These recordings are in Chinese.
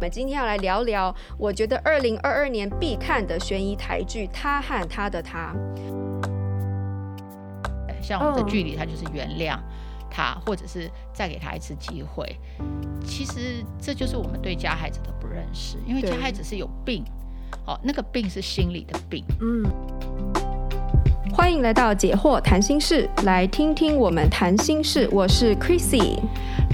我们今天要来聊聊，我觉得二零二二年必看的悬疑台剧《他和他的他》。像我们的剧里，他就是原谅他，或者是再给他一次机会。其实这就是我们对加害者的不认识，因为加害者是有病，哦，那个病是心理的病。嗯。欢迎来到解惑谈心事，来听听我们谈心事。我是 Chrissy，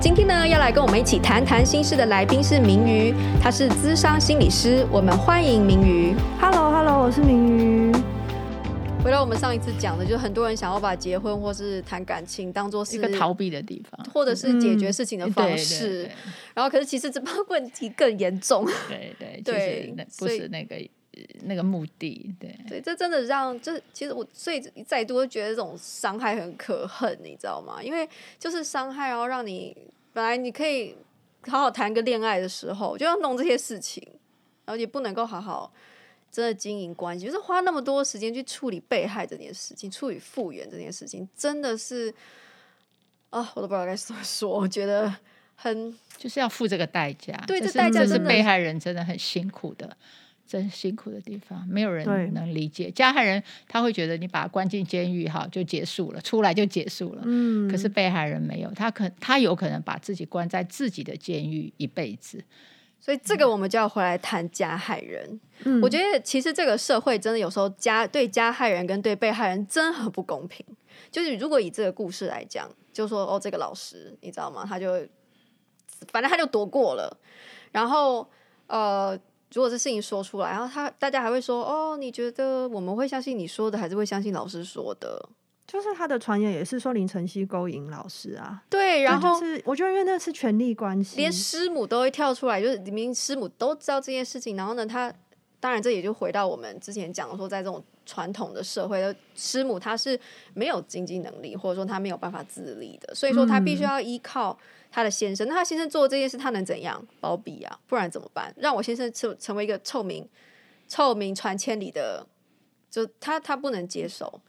今天呢，要来跟我们一起谈谈心事的来宾是明瑜，他是资商心理师，我们欢迎明瑜。Hello，Hello，我是明瑜。回到我们上一次讲的，就是很多人想要把结婚或是谈感情当做是一个逃避的地方，或者是解决事情的方式。嗯、对对对，然后，可是其实这帮问题更严重。对对对，那不是那个那个目的。对对，这真的让这其实我所以再度觉得这种伤害很可恨，你知道吗？因为就是伤害，然后让你。本来你可以好好谈个恋爱的时候，就要弄这些事情，然后也不能够好好真的经营关系，就是花那么多时间去处理被害这件事情，处理复原这件事情，真的是啊，我都不知道该怎么说。我觉得很就是要付这个代价，对，这代价是被害人真的很辛苦的。真辛苦的地方，没有人能理解。加害人他会觉得你把他关进监狱哈就结束了，出来就结束了。嗯，可是被害人没有，他可他有可能把自己关在自己的监狱一辈子。所以这个我们就要回来谈加害人。嗯，我觉得其实这个社会真的有时候加对加害人跟对被害人真的很不公平。就是如果以这个故事来讲，就说哦，这个老师你知道吗？他就反正他就躲过了，然后呃。如果这事情说出来，然后他大家还会说哦，你觉得我们会相信你说的，还是会相信老师说的？就是他的传言也是说林晨曦勾引老师啊。对，然后是我觉得因为那是权力关系，连师母都会跳出来，就是明明师母都知道这件事情，然后呢，他当然这也就回到我们之前讲的说，在这种传统的社会的，师母她是没有经济能力，或者说她没有办法自立的，所以说她必须要依靠。她的先生，那她先生做这件事，他能怎样包庇啊？不然怎么办？让我先生成成为一个臭名臭名传千里的，就他他不能接受，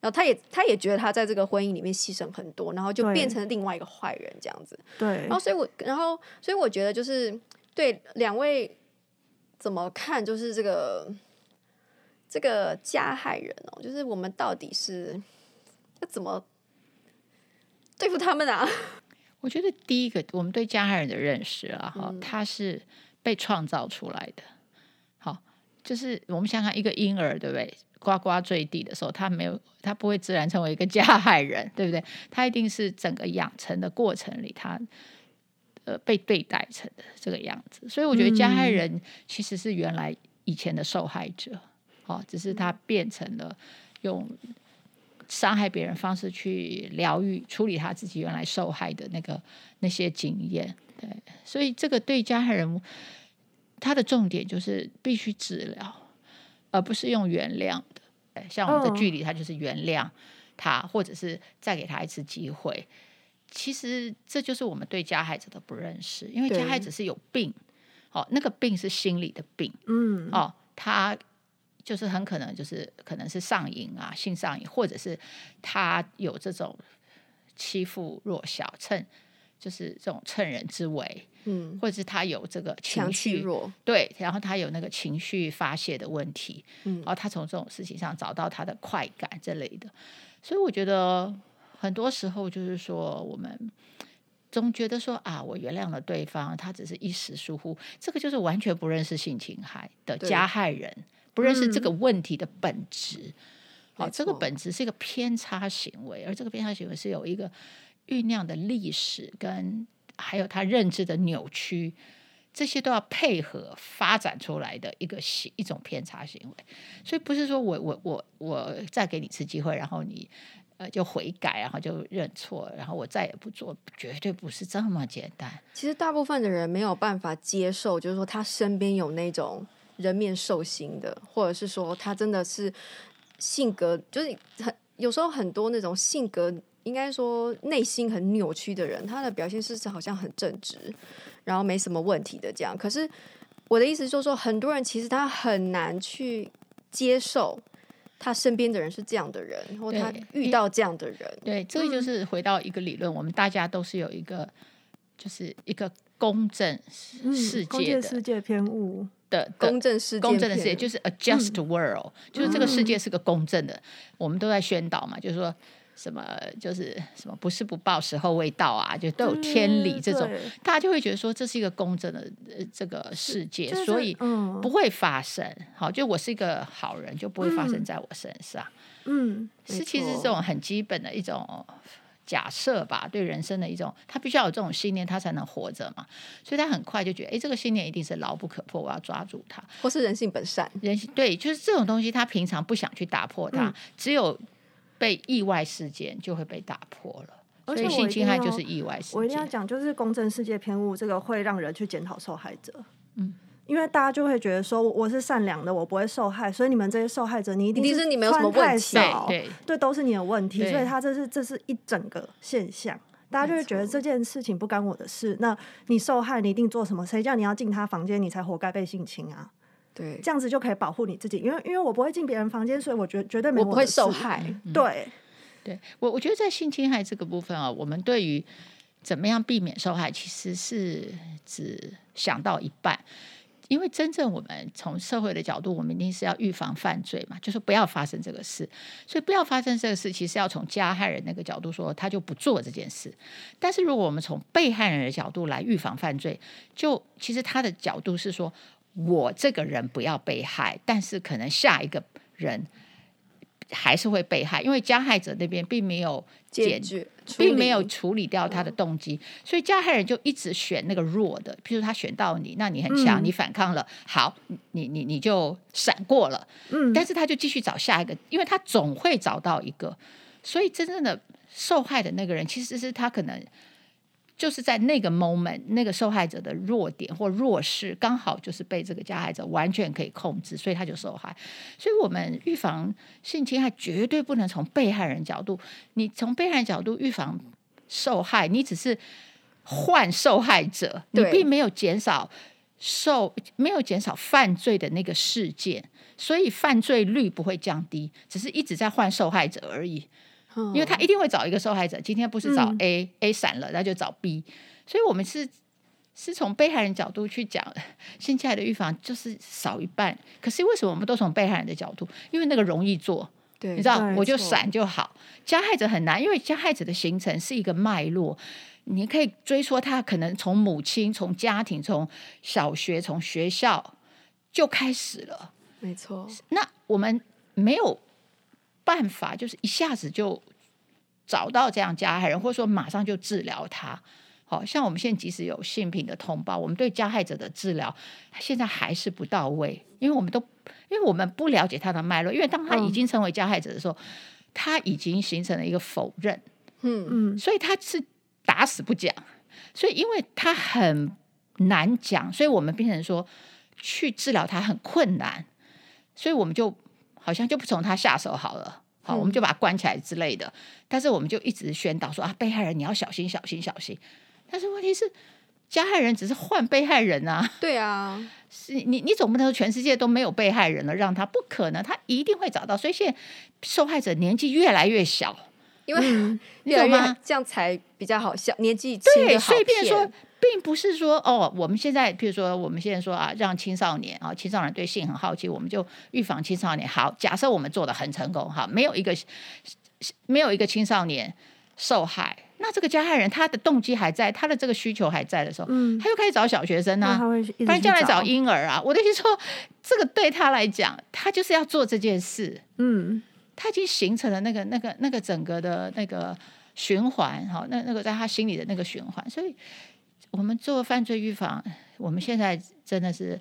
然后他也他也觉得他在这个婚姻里面牺牲很多，然后就变成另外一个坏人这样子。对，然后所以我然后所以我觉得就是对两位怎么看，就是这个这个加害人哦，就是我们到底是要怎么对付他们啊？我觉得第一个，我们对加害人的认识啊，哈、嗯，他是被创造出来的。好，就是我们想想一个婴儿，对不对？呱呱坠地的时候，他没有，他不会自然成为一个加害人，对不对？他一定是整个养成的过程里，他呃被对待成的这个样子。所以我觉得加害人其实是原来以前的受害者，好，只是他变成了用。伤害别人方式去疗愈、处理他自己原来受害的那个那些经验，对，所以这个对加害人，他的重点就是必须治疗，而不是用原谅的。像我们的距离，他就是原谅他，或者是再给他一次机会。其实这就是我们对加害者的不认识，因为加害者是有病，哦，那个病是心理的病，嗯，哦，他。就是很可能就是可能是上瘾啊，性上瘾，或者是他有这种欺负弱小、趁就是这种趁人之危，嗯，或者是他有这个情绪弱，对，然后他有那个情绪发泄的问题，嗯，然后他从这种事情上找到他的快感之类的，所以我觉得很多时候就是说，我们总觉得说啊，我原谅了对方，他只是一时疏忽，这个就是完全不认识性侵害的加害人。不认识这个问题的本质，好、嗯，这个本质是一个偏差行为，而这个偏差行为是有一个酝酿的历史，跟还有他认知的扭曲，这些都要配合发展出来的一个行一种偏差行为。所以不是说我我我我再给你一次机会，然后你呃就悔改，然后就认错，然后我再也不做，绝对不是这么简单。其实大部分的人没有办法接受，就是说他身边有那种。人面兽心的，或者是说他真的是性格就是很有时候很多那种性格，应该说内心很扭曲的人，他的表现是好像很正直，然后没什么问题的这样。可是我的意思就是说，很多人其实他很难去接受他身边的人是这样的人，或他遇到这样的人。对，这个就是回到一个理论，嗯、我们大家都是有一个，就是一个公正世界的、嗯、世界偏误。的公正世界，公正的世界就是 a just world，、嗯、就是这个世界是个公正的。嗯、我们都在宣导嘛，就是说什么，就是什么不是不报，时候未到啊，就都有天理这种，嗯、大家就会觉得说这是一个公正的这个世界，所以不会发生。好，就我是一个好人，就不会发生在我身上。嗯，是其实这种很基本的一种。假设吧，对人生的一种，他必须要有这种信念，他才能活着嘛。所以他很快就觉得，哎，这个信念一定是牢不可破，我要抓住它。或是人性本善，人性对，就是这种东西，他平常不想去打破它，嗯、只有被意外事件就会被打破了。而且性侵害就是意外事件。我一定要讲，就是公正世界偏误，这个会让人去检讨受害者。嗯。因为大家就会觉得说，我是善良的，我不会受害，所以你们这些受害者，你一定是穿太少，对，对，都是你的问题。所以他这是这是一整个现象，大家就会觉得这件事情不干我的事。那你受害，你一定做什么？谁叫你要进他房间，你才活该被性侵啊？对，这样子就可以保护你自己，因为因为我不会进别人房间，所以我绝绝对没我不会受害。对，对我我觉得在性侵害这个部分啊，我们对于怎么样避免受害，其实是只想到一半。因为真正我们从社会的角度，我们一定是要预防犯罪嘛，就是不要发生这个事。所以不要发生这个事，其实要从加害人那个角度说，他就不做这件事。但是如果我们从被害人的角度来预防犯罪，就其实他的角度是说，我这个人不要被害，但是可能下一个人。还是会被害，因为加害者那边并没有解决，并没有处理掉他的动机，所以加害人就一直选那个弱的。譬如他选到你，那你很强，你反抗了，好，你你你就闪过了。嗯，但是他就继续找下一个，因为他总会找到一个。所以真正的受害的那个人，其实是他可能。就是在那个 moment，那个受害者的弱点或弱势，刚好就是被这个加害者完全可以控制，所以他就受害。所以，我们预防性侵害绝对不能从被害人角度。你从被害人角度预防受害，你只是换受害者，你并没有减少受，没有减少犯罪的那个事件，所以犯罪率不会降低，只是一直在换受害者而已。因为他一定会找一个受害者，今天不是找 A，嗯，A 闪了，那就找 B，所以我们是是从被害人角度去讲性侵害的预防，就是少一半。可是为什么我们都从被害人的角度？因为那个容易做，对，你知道，我就闪就好。加害者很难，因为加害者的形成是一个脉络，你可以追溯他可能从母亲、从家庭、从小学、从学校就开始了。没错，那我们没有。办法就是一下子就找到这样加害人，或者说马上就治疗他。好像我们现在即使有性病的通报，我们对加害者的治疗现在还是不到位，因为我们都因为我们不了解他的脉络。因为当他已经成为加害者的时候，他已经形成了一个否认，嗯嗯，所以他是打死不讲。所以因为他很难讲，所以我们变成说去治疗他很困难，所以我们就。好像就不从他下手好了，好，我们就把他关起来之类的。嗯、但是我们就一直宣导说啊，被害人你要小心、小心、小心。但是问题是，加害人只是换被害人啊。对啊，是你你总不能说全世界都没有被害人了，让他不可能，他一定会找到。所以现在受害者年纪越来越小，因为、嗯、你懂吗？这样才比较好笑，年纪轻的好骗。并不是说哦，我们现在比如说我们现在说啊，让青少年啊，青少年对性很好奇，我们就预防青少年。好，假设我们做的很成功，哈，没有一个没有一个青少年受害，那这个加害人他的动机还在，他的这个需求还在的时候，嗯，他又开始找小学生啊，不然将来找婴儿啊。我的意思说，这个对他来讲，他就是要做这件事，嗯，他已经形成了那个那个那个整个的那个循环，哈，那那个在他心里的那个循环，所以。我们做犯罪预防，我们现在真的是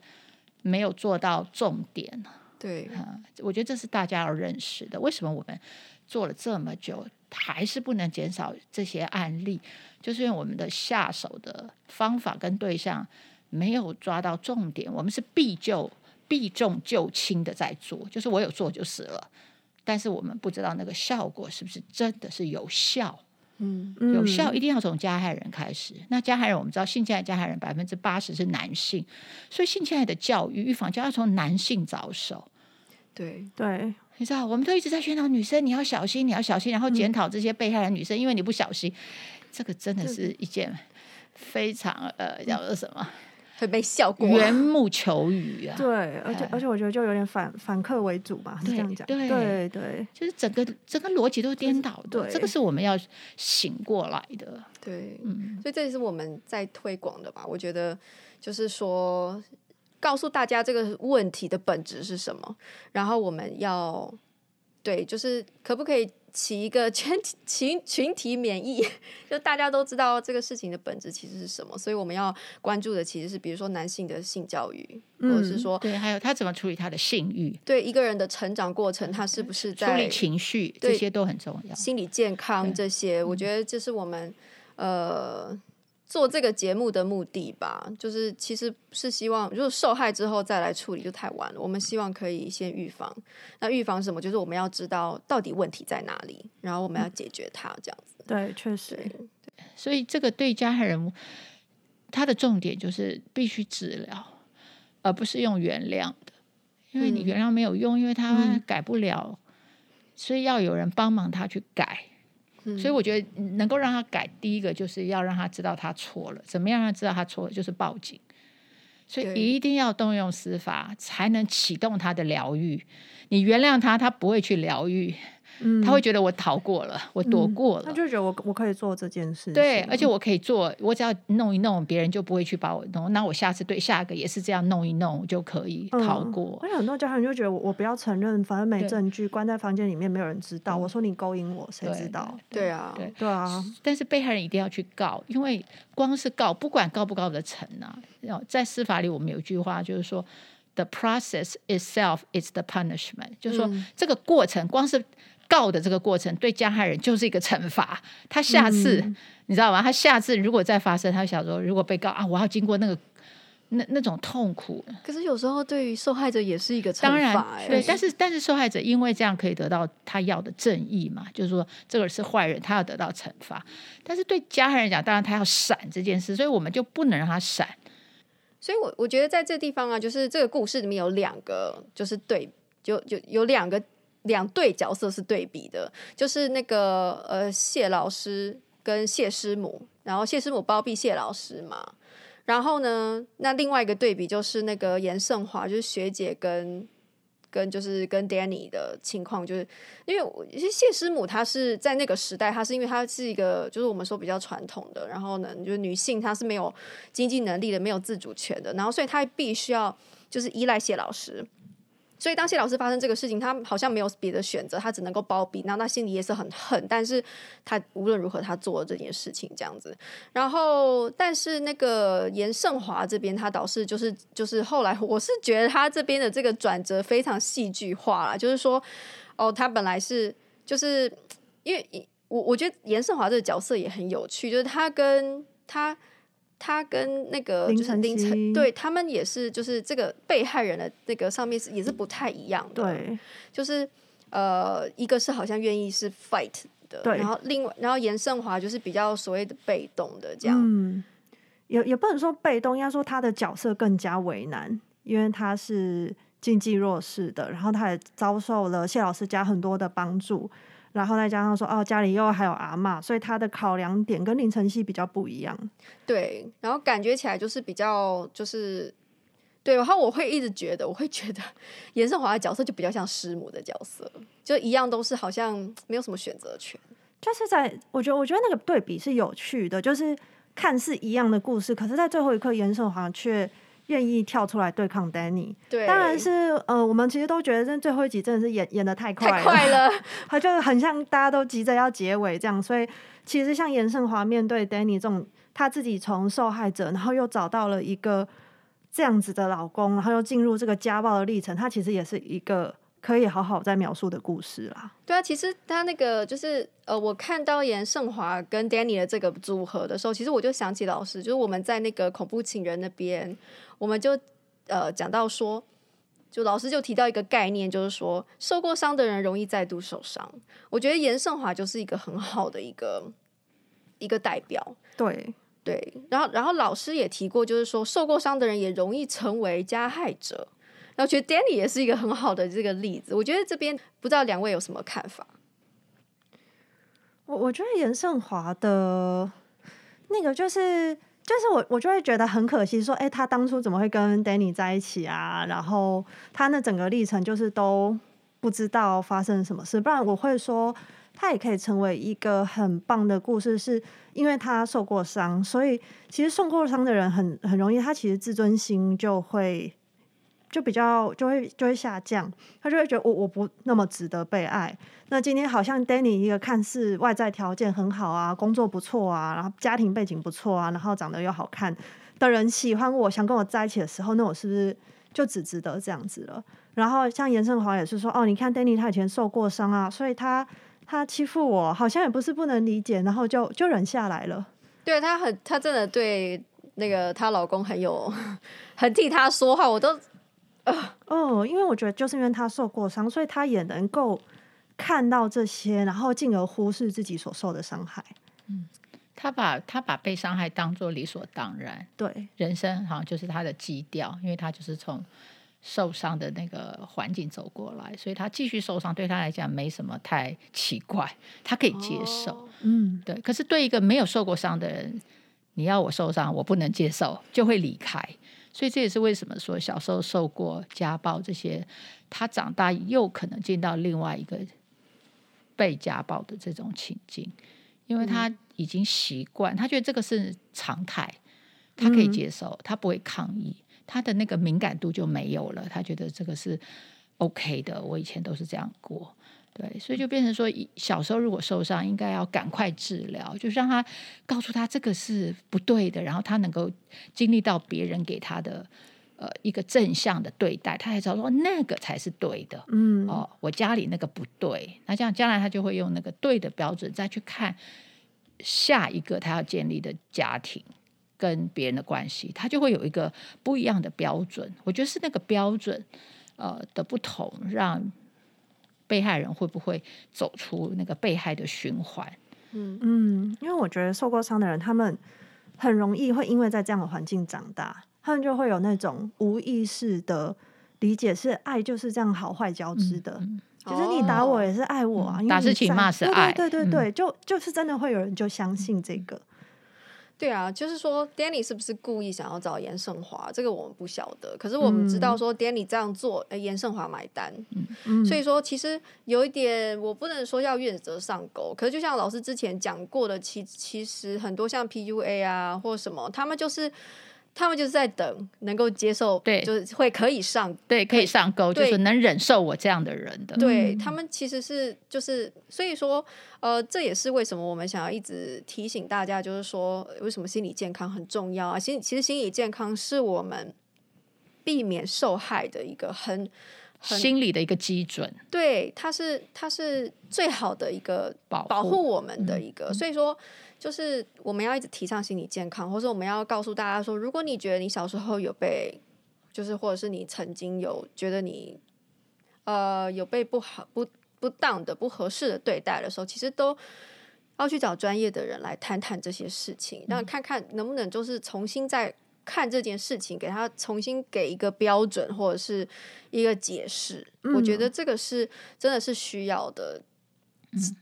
没有做到重点。对，啊，我觉得这是大家要认识的。为什么我们做了这么久，还是不能减少这些案例？就是因为我们的下手的方法跟对象没有抓到重点。我们是避就避重就轻的在做，就是我有做就是了。但是我们不知道那个效果是不是真的是有效。嗯，有效一定要从加害人开始。那加害人我们知道，性侵害加害人百分之八十是男性，所以性侵害的教育预防就要从男性着手。对对，你知道，我们都一直在宣导女生你要小心，你要小心，然后检讨这些被害人女生，嗯、因为你不小心，这个真的是一件非常呃叫做什么？会被笑过缘木求鱼啊！对，而且而且我觉得就有点反反客为主吧，是这样讲。对对对，就是整个整个逻辑都是颠倒的。对，这个是我们要醒过来的。对，嗯，所以这也是我们在推广的吧？我觉得就是说，告诉大家这个问题的本质是什么，然后我们要对，就是可不可以？起一个全体群群体免疫，就大家都知道这个事情的本质其实是什么，所以我们要关注的其实是，比如说男性的性教育，嗯、或者是说，对，还有他怎么处理他的性欲，对一个人的成长过程，他是不是在处理情绪，这些都很重要，心理健康这些，我觉得这是我们呃。做这个节目的目的吧，就是其实是希望，如果受害之后再来处理就太晚了。我们希望可以先预防。那预防什么？就是我们要知道到底问题在哪里，然后我们要解决它，这样子。嗯、对，确实。对，所以这个对加害人，他的重点就是必须治疗，而不是用原谅的，因为你原谅没有用，因为他改不了，嗯、所以要有人帮忙他去改。所以我觉得能够让他改，第一个就是要让他知道他错了。怎么样让他知道他错了？就是报警。所以一定要动用司法，才能启动他的疗愈。你原谅他，他不会去疗愈。嗯，他会觉得我逃过了，我躲过了，他就觉得我我可以做这件事。对，而且我可以做，我只要弄一弄，别人就不会去把我弄。那我下次对下一个也是这样弄一弄，就可以逃过。而且很多家人就觉得我我不要承认，反正没证据，关在房间里面没有人知道。我说你勾引我，谁知道？对啊，对啊。但是被害人一定要去告，因为光是告，不管告不告得成啊，在司法里我们有一句话就是说，the process itself is the punishment，就是说这个过程光是。告的这个过程对加害人就是一个惩罚。他下次、嗯、你知道吗？他下次如果再发生，他想说，如果被告啊，我要经过那个那那种痛苦。可是有时候对于受害者也是一个惩罚。当然，对，但是但是受害者因为这样可以得到他要的正义嘛，就是说这个是坏人，他要得到惩罚。但是对加害人讲，当然他要闪这件事，所以我们就不能让他闪。所以我我觉得在这个地方啊，就是这个故事里面有两个，就是对，就就有两个。两对角色是对比的，就是那个呃谢老师跟谢师母，然后谢师母包庇谢老师嘛，然后呢，那另外一个对比就是那个严胜华，就是学姐跟跟就是跟 Danny 的情况，就是因为其实谢师母她是在那个时代，她是因为她是一个就是我们说比较传统的，然后呢，就是女性她是没有经济能力的，没有自主权的，然后所以她必须要就是依赖谢老师。所以当谢老师发生这个事情，他好像没有别的选择，他只能够包庇。然后他心里也是很恨，但是他无论如何他做了这件事情这样子。然后，但是那个严胜华这边，他倒是就是 就是后来，我是觉得他这边的这个转折非常戏剧化啦，就是说，哦，他本来是就是因为我我觉得严胜华这个角色也很有趣，就是他跟他。他跟那个就是凌晨，对他们也是，就是这个被害人的那个上面是也是不太一样的。对，就是呃，一个是好像愿意是 fight 的，对，然后另外，然后严胜华就是比较所谓的被动的这样。嗯，也也不能说被动，应该说他的角色更加为难，因为他是经济弱势的，然后他也遭受了谢老师家很多的帮助。然后再加上说哦，家里又还有阿嬷，所以他的考量点跟林晨曦比较不一样。对，然后感觉起来就是比较就是对，然后我会一直觉得，我会觉得严胜华的角色就比较像师母的角色，就一样都是好像没有什么选择权。就是在我觉得，我觉得那个对比是有趣的，就是看似一样的故事，可是在最后一刻，严胜华却。愿意跳出来对抗 Danny，对，当然是呃，我们其实都觉得这最后一集真的是演演的太快了，太快了，他就很像大家都急着要结尾这样，所以其实像严胜华面对 Danny 这种，他自己从受害者，然后又找到了一个这样子的老公，然后又进入这个家暴的历程，他其实也是一个。可以好好再描述的故事啦。对啊，其实他那个就是呃，我看到严胜华跟 Danny 的这个组合的时候，其实我就想起老师，就是我们在那个恐怖情人那边，我们就呃讲到说，就老师就提到一个概念，就是说受过伤的人容易再度受伤。我觉得严胜华就是一个很好的一个一个代表。对对，然后然后老师也提过，就是说受过伤的人也容易成为加害者。然后觉得 Danny 也是一个很好的这个例子。我觉得这边不知道两位有什么看法？我我觉得严胜华的那个就是。就是我，我就会觉得很可惜，说，哎，他当初怎么会跟 Danny 在一起啊？然后他那整个历程就是都不知道发生什么事，不然我会说，他也可以成为一个很棒的故事，是因为他受过伤，所以其实受过伤的人很很容易，他其实自尊心就会。就比较就会就会下降，他就会觉得我我不那么值得被爱。那今天好像 Danny 一个看似外在条件很好啊，工作不错啊，然后家庭背景不错啊，然后长得又好看的人喜欢我，想跟我在一起的时候，那我是不是就只值得这样子了？然后像严胜华也是说，哦，你看 Danny 他以前受过伤啊，所以他他欺负我，好像也不是不能理解，然后就就忍下来了。对，他很，他真的对那个她老公很有，很替他说话，我都。哦，因为我觉得就是因为他受过伤，所以他也能够看到这些，然后进而忽视自己所受的伤害。嗯，他把他把被伤害当做理所当然，对，人生好像就是他的基调，因为他就是从受伤的那个环境走过来，所以他继续受伤对他来讲没什么太奇怪，他可以接受。哦，嗯，对。可是对一个没有受过伤的人，你要我受伤，我不能接受，就会离开。所以这也是为什么说小时候受过家暴这些，他长大又可能进到另外一个被家暴的这种情境，因为他已经习惯，他觉得这个是常态，他可以接受，他不会抗议，他的那个敏感度就没有了，他觉得这个是 OK 的，我以前都是这样过。对，所以就变成说，小时候如果受伤，应该要赶快治疗，就是让他告诉他这个是不对的，然后他能够经历到别人给他的呃一个正向的对待，他才知道说那个才是对的。嗯，哦，我家里那个不对，那这样将来他就会用那个对的标准再去看下一个他要建立的家庭跟别人的关系，他就会有一个不一样的标准。我觉得是那个标准呃的不同让。被害人会不会走出那个被害的循环？嗯嗯，因为我觉得受过伤的人，他们很容易会因为在这样的环境长大，他们就会有那种无意识的理解，是爱就是这样好坏交织的。嗯嗯、就是你打我也是爱我啊，嗯、打是情骂是爱，对对对对，嗯、就就是真的会有人就相信这个。对啊，就是说，Danny 是不是故意想要找严胜华？这个我们不晓得。可是我们知道说，Danny 这样做，哎、嗯，严胜华买单。嗯，所以说，其实有一点，我不能说要愿者上钩。可是就像老师之前讲过的，其其实很多像 PUA 啊，或什么，他们就是。他们就是在等能够接受，对，就是会可以上，对，可以上钩，就是能忍受我这样的人的。对，他们其实是就是，所以说，呃，这也是为什么我们想要一直提醒大家，就是说，为什么心理健康很重要啊？心其实心理健康是我们避免受害的一个很，很心理的一个基准。对，它是它是最好的一个保护保护我们的一个，嗯、所以说。就是我们要一直提倡心理健康，或者我们要告诉大家说，如果你觉得你小时候有被，就是或者是你曾经有觉得你，呃，有被不好、不不当的、不合适的对待的时候，其实都要去找专业的人来谈谈这些事情，让看看能不能就是重新再看这件事情，给他重新给一个标准或者是一个解释。嗯、我觉得这个是真的是需要的。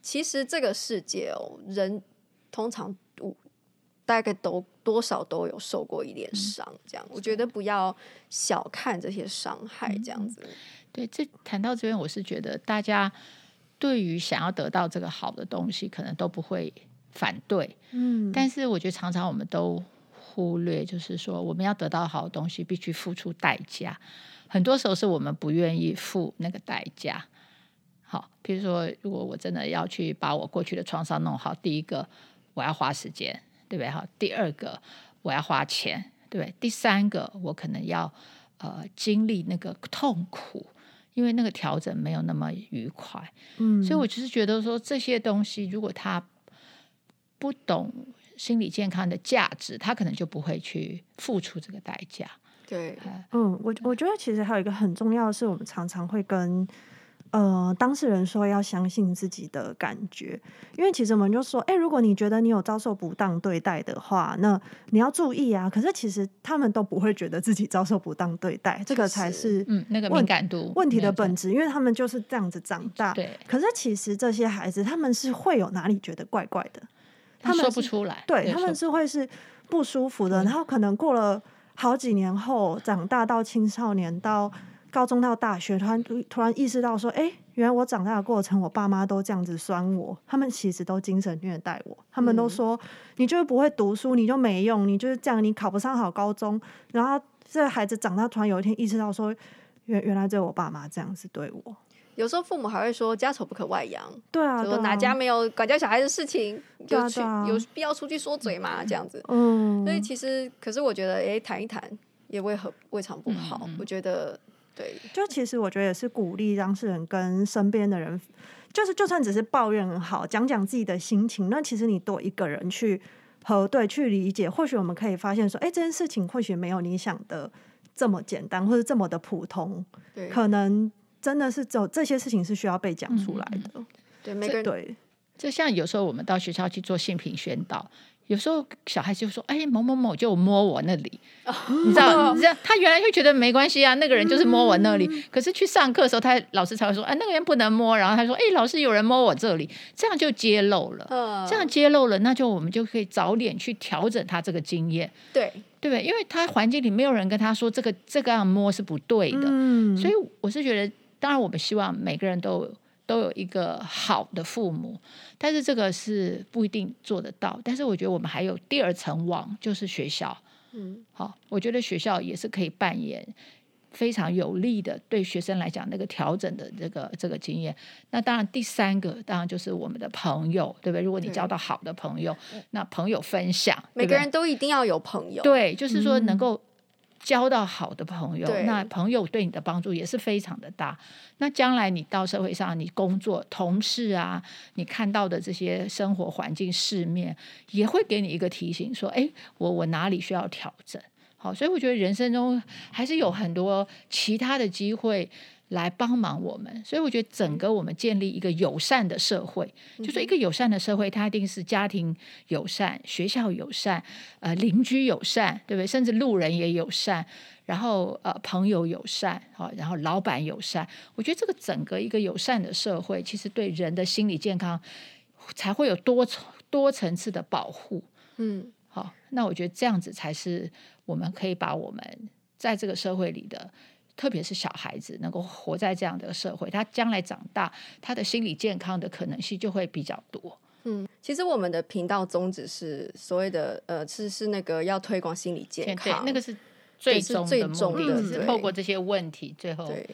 其实这个世界哦，人。通常我大概都多少都有受过一点伤，这样、嗯、我觉得不要小看这些伤害，这样子。对，这谈到这边，我是觉得大家对于想要得到这个好的东西，可能都不会反对。嗯，但是我觉得常常我们都忽略，就是说我们要得到好的东西，必须付出代价。很多时候是我们不愿意付那个代价。好，比如说，如果我真的要去把我过去的创伤弄好，第一个。我要花时间，对不对？哈，第二个我要花钱，对不对？第三个我可能要呃经历那个痛苦，因为那个调整没有那么愉快。嗯，所以我就是觉得说这些东西，如果他不懂心理健康的价值，他可能就不会去付出这个代价。对，嗯，我我觉得其实还有一个很重要的是，我们常常会跟。呃，当事人说要相信自己的感觉，因为其实我们就说，哎，如果你觉得你有遭受不当对待的话，那你要注意啊。可是其实他们都不会觉得自己遭受不当对待，这个才是嗯那个敏感度问题的本质，因为他们就是这样子长大。对。可是其实这些孩子他们是会有哪里觉得怪怪的，他们说不出来，对，他们是会是不舒服的，然后可能过了好几年后，长大到青少年到。高中到大学，突然突然意识到说，哎，原来我长大的过程，我爸妈都这样子酸我，他们其实都精神虐待我，他们都说、嗯、你就是不会读书，你就没用，你就是这样，你考不上好高中。然后这个孩子长大，突然有一天意识到说，原原来只有我爸妈这样子对我。有时候父母还会说家丑不可外扬，对啊，说哪家没有管教小孩的事情，就去有必要出去说嘴嘛，这样子。嗯，所以其实，可是我觉得，哎，谈一谈也未何未尝不好，嗯、我觉得。对，就其实我觉得也是鼓励当事人跟身边的人，就是就算只是抱怨好，讲讲自己的心情，那其实你多一个人去核对、去理解，或许我们可以发现说，哎，这件事情或许没有你想的这么简单，或者这么的普通，对，可能真的是走这些事情是需要被讲出来的。嗯、对，每个人对，就像有时候我们到学校去做性平宣导。有时候小孩就说：“哎，某某某就摸我那里，哦、你知道？你知道？他原来就觉得没关系啊，那个人就是摸我那里。嗯、可是去上课的时候，他老师才会说：‘哎，那个人不能摸。’然后他说：‘哎，老师有人摸我这里。’这样就揭露了。哦、这样揭露了，那就我们就可以早点去调整他这个经验。对，对不对？因为他环境里没有人跟他说这个这个样摸是不对的。嗯、所以我是觉得，当然我们希望每个人都。”都有一个好的父母，但是这个是不一定做得到。但是我觉得我们还有第二层网，就是学校。嗯，好，我觉得学校也是可以扮演非常有利的对学生来讲那个调整的这个这个经验。那当然，第三个当然就是我们的朋友，对不对？如果你交到好的朋友，那朋友分享，每个人都一定要有朋友。对，就是说能够。交到好的朋友，那朋友对你的帮助也是非常的大。那将来你到社会上，你工作、同事啊，你看到的这些生活环境、世面，也会给你一个提醒，说：“哎，我我哪里需要调整？”好，所以我觉得人生中还是有很多其他的机会。来帮忙我们，所以我觉得整个我们建立一个友善的社会，嗯、就说一个友善的社会，它一定是家庭友善、学校友善、呃邻居友善，对不对？甚至路人也友善，然后呃朋友友善，好，然后老板友善。我觉得这个整个一个友善的社会，其实对人的心理健康才会有多层多层次的保护。嗯，好，那我觉得这样子才是我们可以把我们在这个社会里的。特别是小孩子能够活在这样的社会，他将来长大，他的心理健康的可能性就会比较多。嗯，其实我们的频道宗旨是所谓的呃，是是那个要推广心理健康，那个是最终的目的，是透过这些问题，最后对，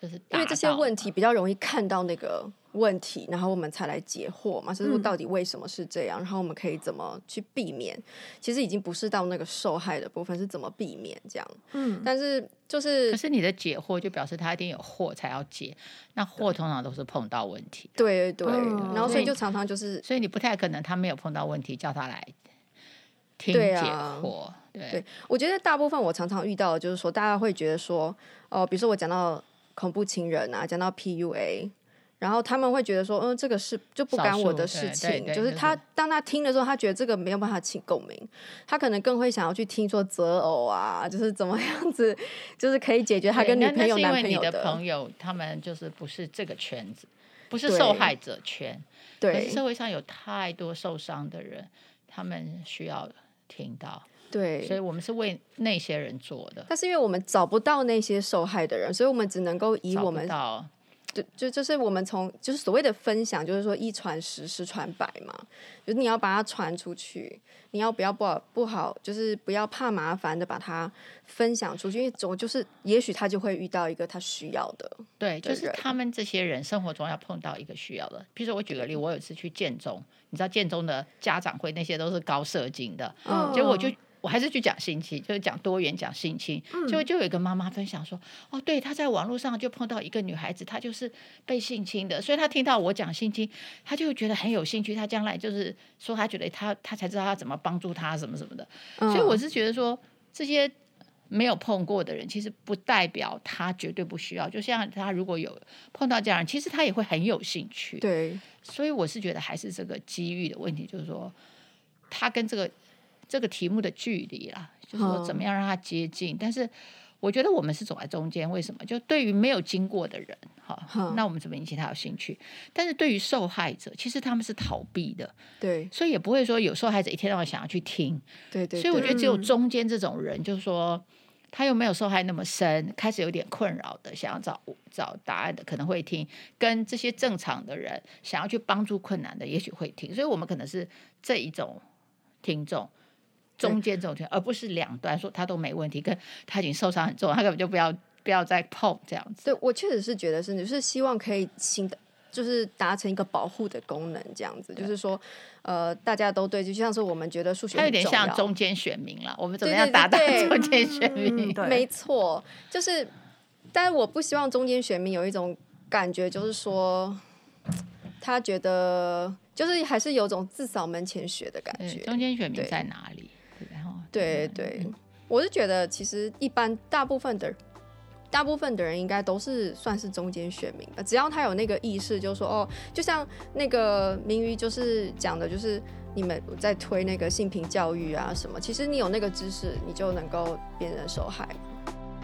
就是因为这些问题比较容易看到那个。问题，然后我们才来解惑嘛，就是到底为什么是这样，嗯、然后我们可以怎么去避免？其实已经不是到那个受害的部分，是怎么避免这样。嗯，但是就是，可是你的解惑就表示他一定有祸才要解，那祸通常都是碰到问题。对对，然后所以就常常就是，所以你不太可能他没有碰到问题叫他来听解惑。对，我觉得大部分我常常遇到的就是说，大家会觉得说，哦、呃，比如说我讲到恐怖情人啊，讲到 PUA。然后他们会觉得说，嗯，这个是就不干我的事情，就是他当他听的时候，他觉得这个没有办法起共鸣，他可能更会想要去听说择偶啊，就是怎么样子，就是可以解决他跟女朋友、男朋友的。的朋友他们就是不是这个圈子，不是受害者圈。对，可是社会上有太多受伤的人，他们需要听到。对，所以我们是为那些人做的。但是因为我们找不到那些受害的人，所以我们只能够以我们。就就就是我们从就是所谓的分享，就是说一传十，十传百嘛。就是你要把它传出去，你要不要不好不好，就是不要怕麻烦的把它分享出去，因为总就是也许他就会遇到一个他需要的。对，就是他们这些人生活中要碰到一个需要的。比如说我举个例，我有一次去建中，你知道建中的家长会那些都是高社经的，嗯，结果我就。我还是去讲性侵，就是讲多元，讲性侵。就就有一个妈妈分享说：“哦，对，她在网络上就碰到一个女孩子，她就是被性侵的，所以她听到我讲性侵，她就觉得很有兴趣。她将来就是说，她觉得她她才知道要怎么帮助她什么什么的。所以我是觉得说，这些没有碰过的人，其实不代表他绝对不需要。就像他如果有碰到这样，其实他也会很有兴趣。对，所以我是觉得还是这个机遇的问题，就是说他跟这个这个题目的距离啦，就是说怎么样让他接近。嗯、但是我觉得我们是走在中间，为什么？就对于没有经过的人，哈，嗯、那我们怎么引起他有兴趣？但是对于受害者，其实他们是逃避的，对，所以也不会说有受害者一天到晚想要去听，对，对对。所以我觉得只有中间这种人，就是说。他又没有受害那么深，开始有点困扰的，想要找找答案的，可能会听；跟这些正常的人想要去帮助困难的，也许会听。所以，我们可能是这一种听众，中间这种听，对而不是两端说他都没问题，跟他已经受伤很重，他根本就不要不要再碰这样子。对，我确实是觉得是，就是希望可以新的。就是达成一个保护的功能，这样子，就是说，呃，大家都对，就像是我们觉得数学，它有点像中间选民了。我们怎么样达到 中间选民？对，没错，就是，但是我不希望中间选民有一种感觉，就是说，他觉得就是还是有种自扫门前雪的感觉。中间选民在哪里？对对，对，我是觉得其实一般大部分的。大部分的人应该都是算是中间选民吧，只要他有那个意识，就是说哦，就像那个明瑜就是讲的，就是你们在推那个性平教育啊什么，其实你有那个知识，你就能够辨认受害。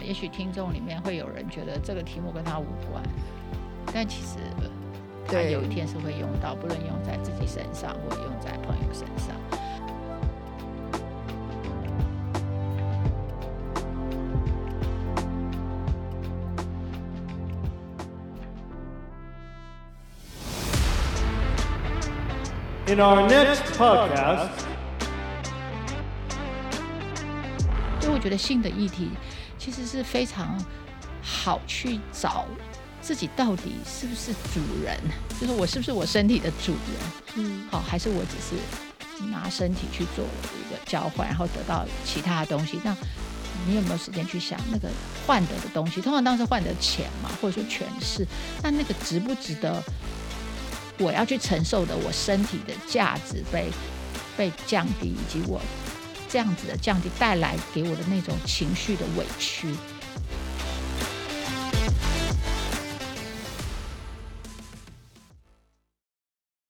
也许听众里面会有人觉得这个题目跟他无关，但其实他有一天是会用到，不论用在自己身上，或者用在朋友身上。In our next podcast，所以我觉得性的议题其实是非常好去找自己到底是不是主人，就是我是不是我身体的主人，嗯，好，还是我只是拿身体去做一个交换，然后得到其他的东西？那你有没有时间去想那个换得的东西？通常当时换得钱嘛，或者说权势，那那个值不值得？我要去承受的，我身体的价值被被降低，以及我这样子的降低带来给我的那种情绪的委屈。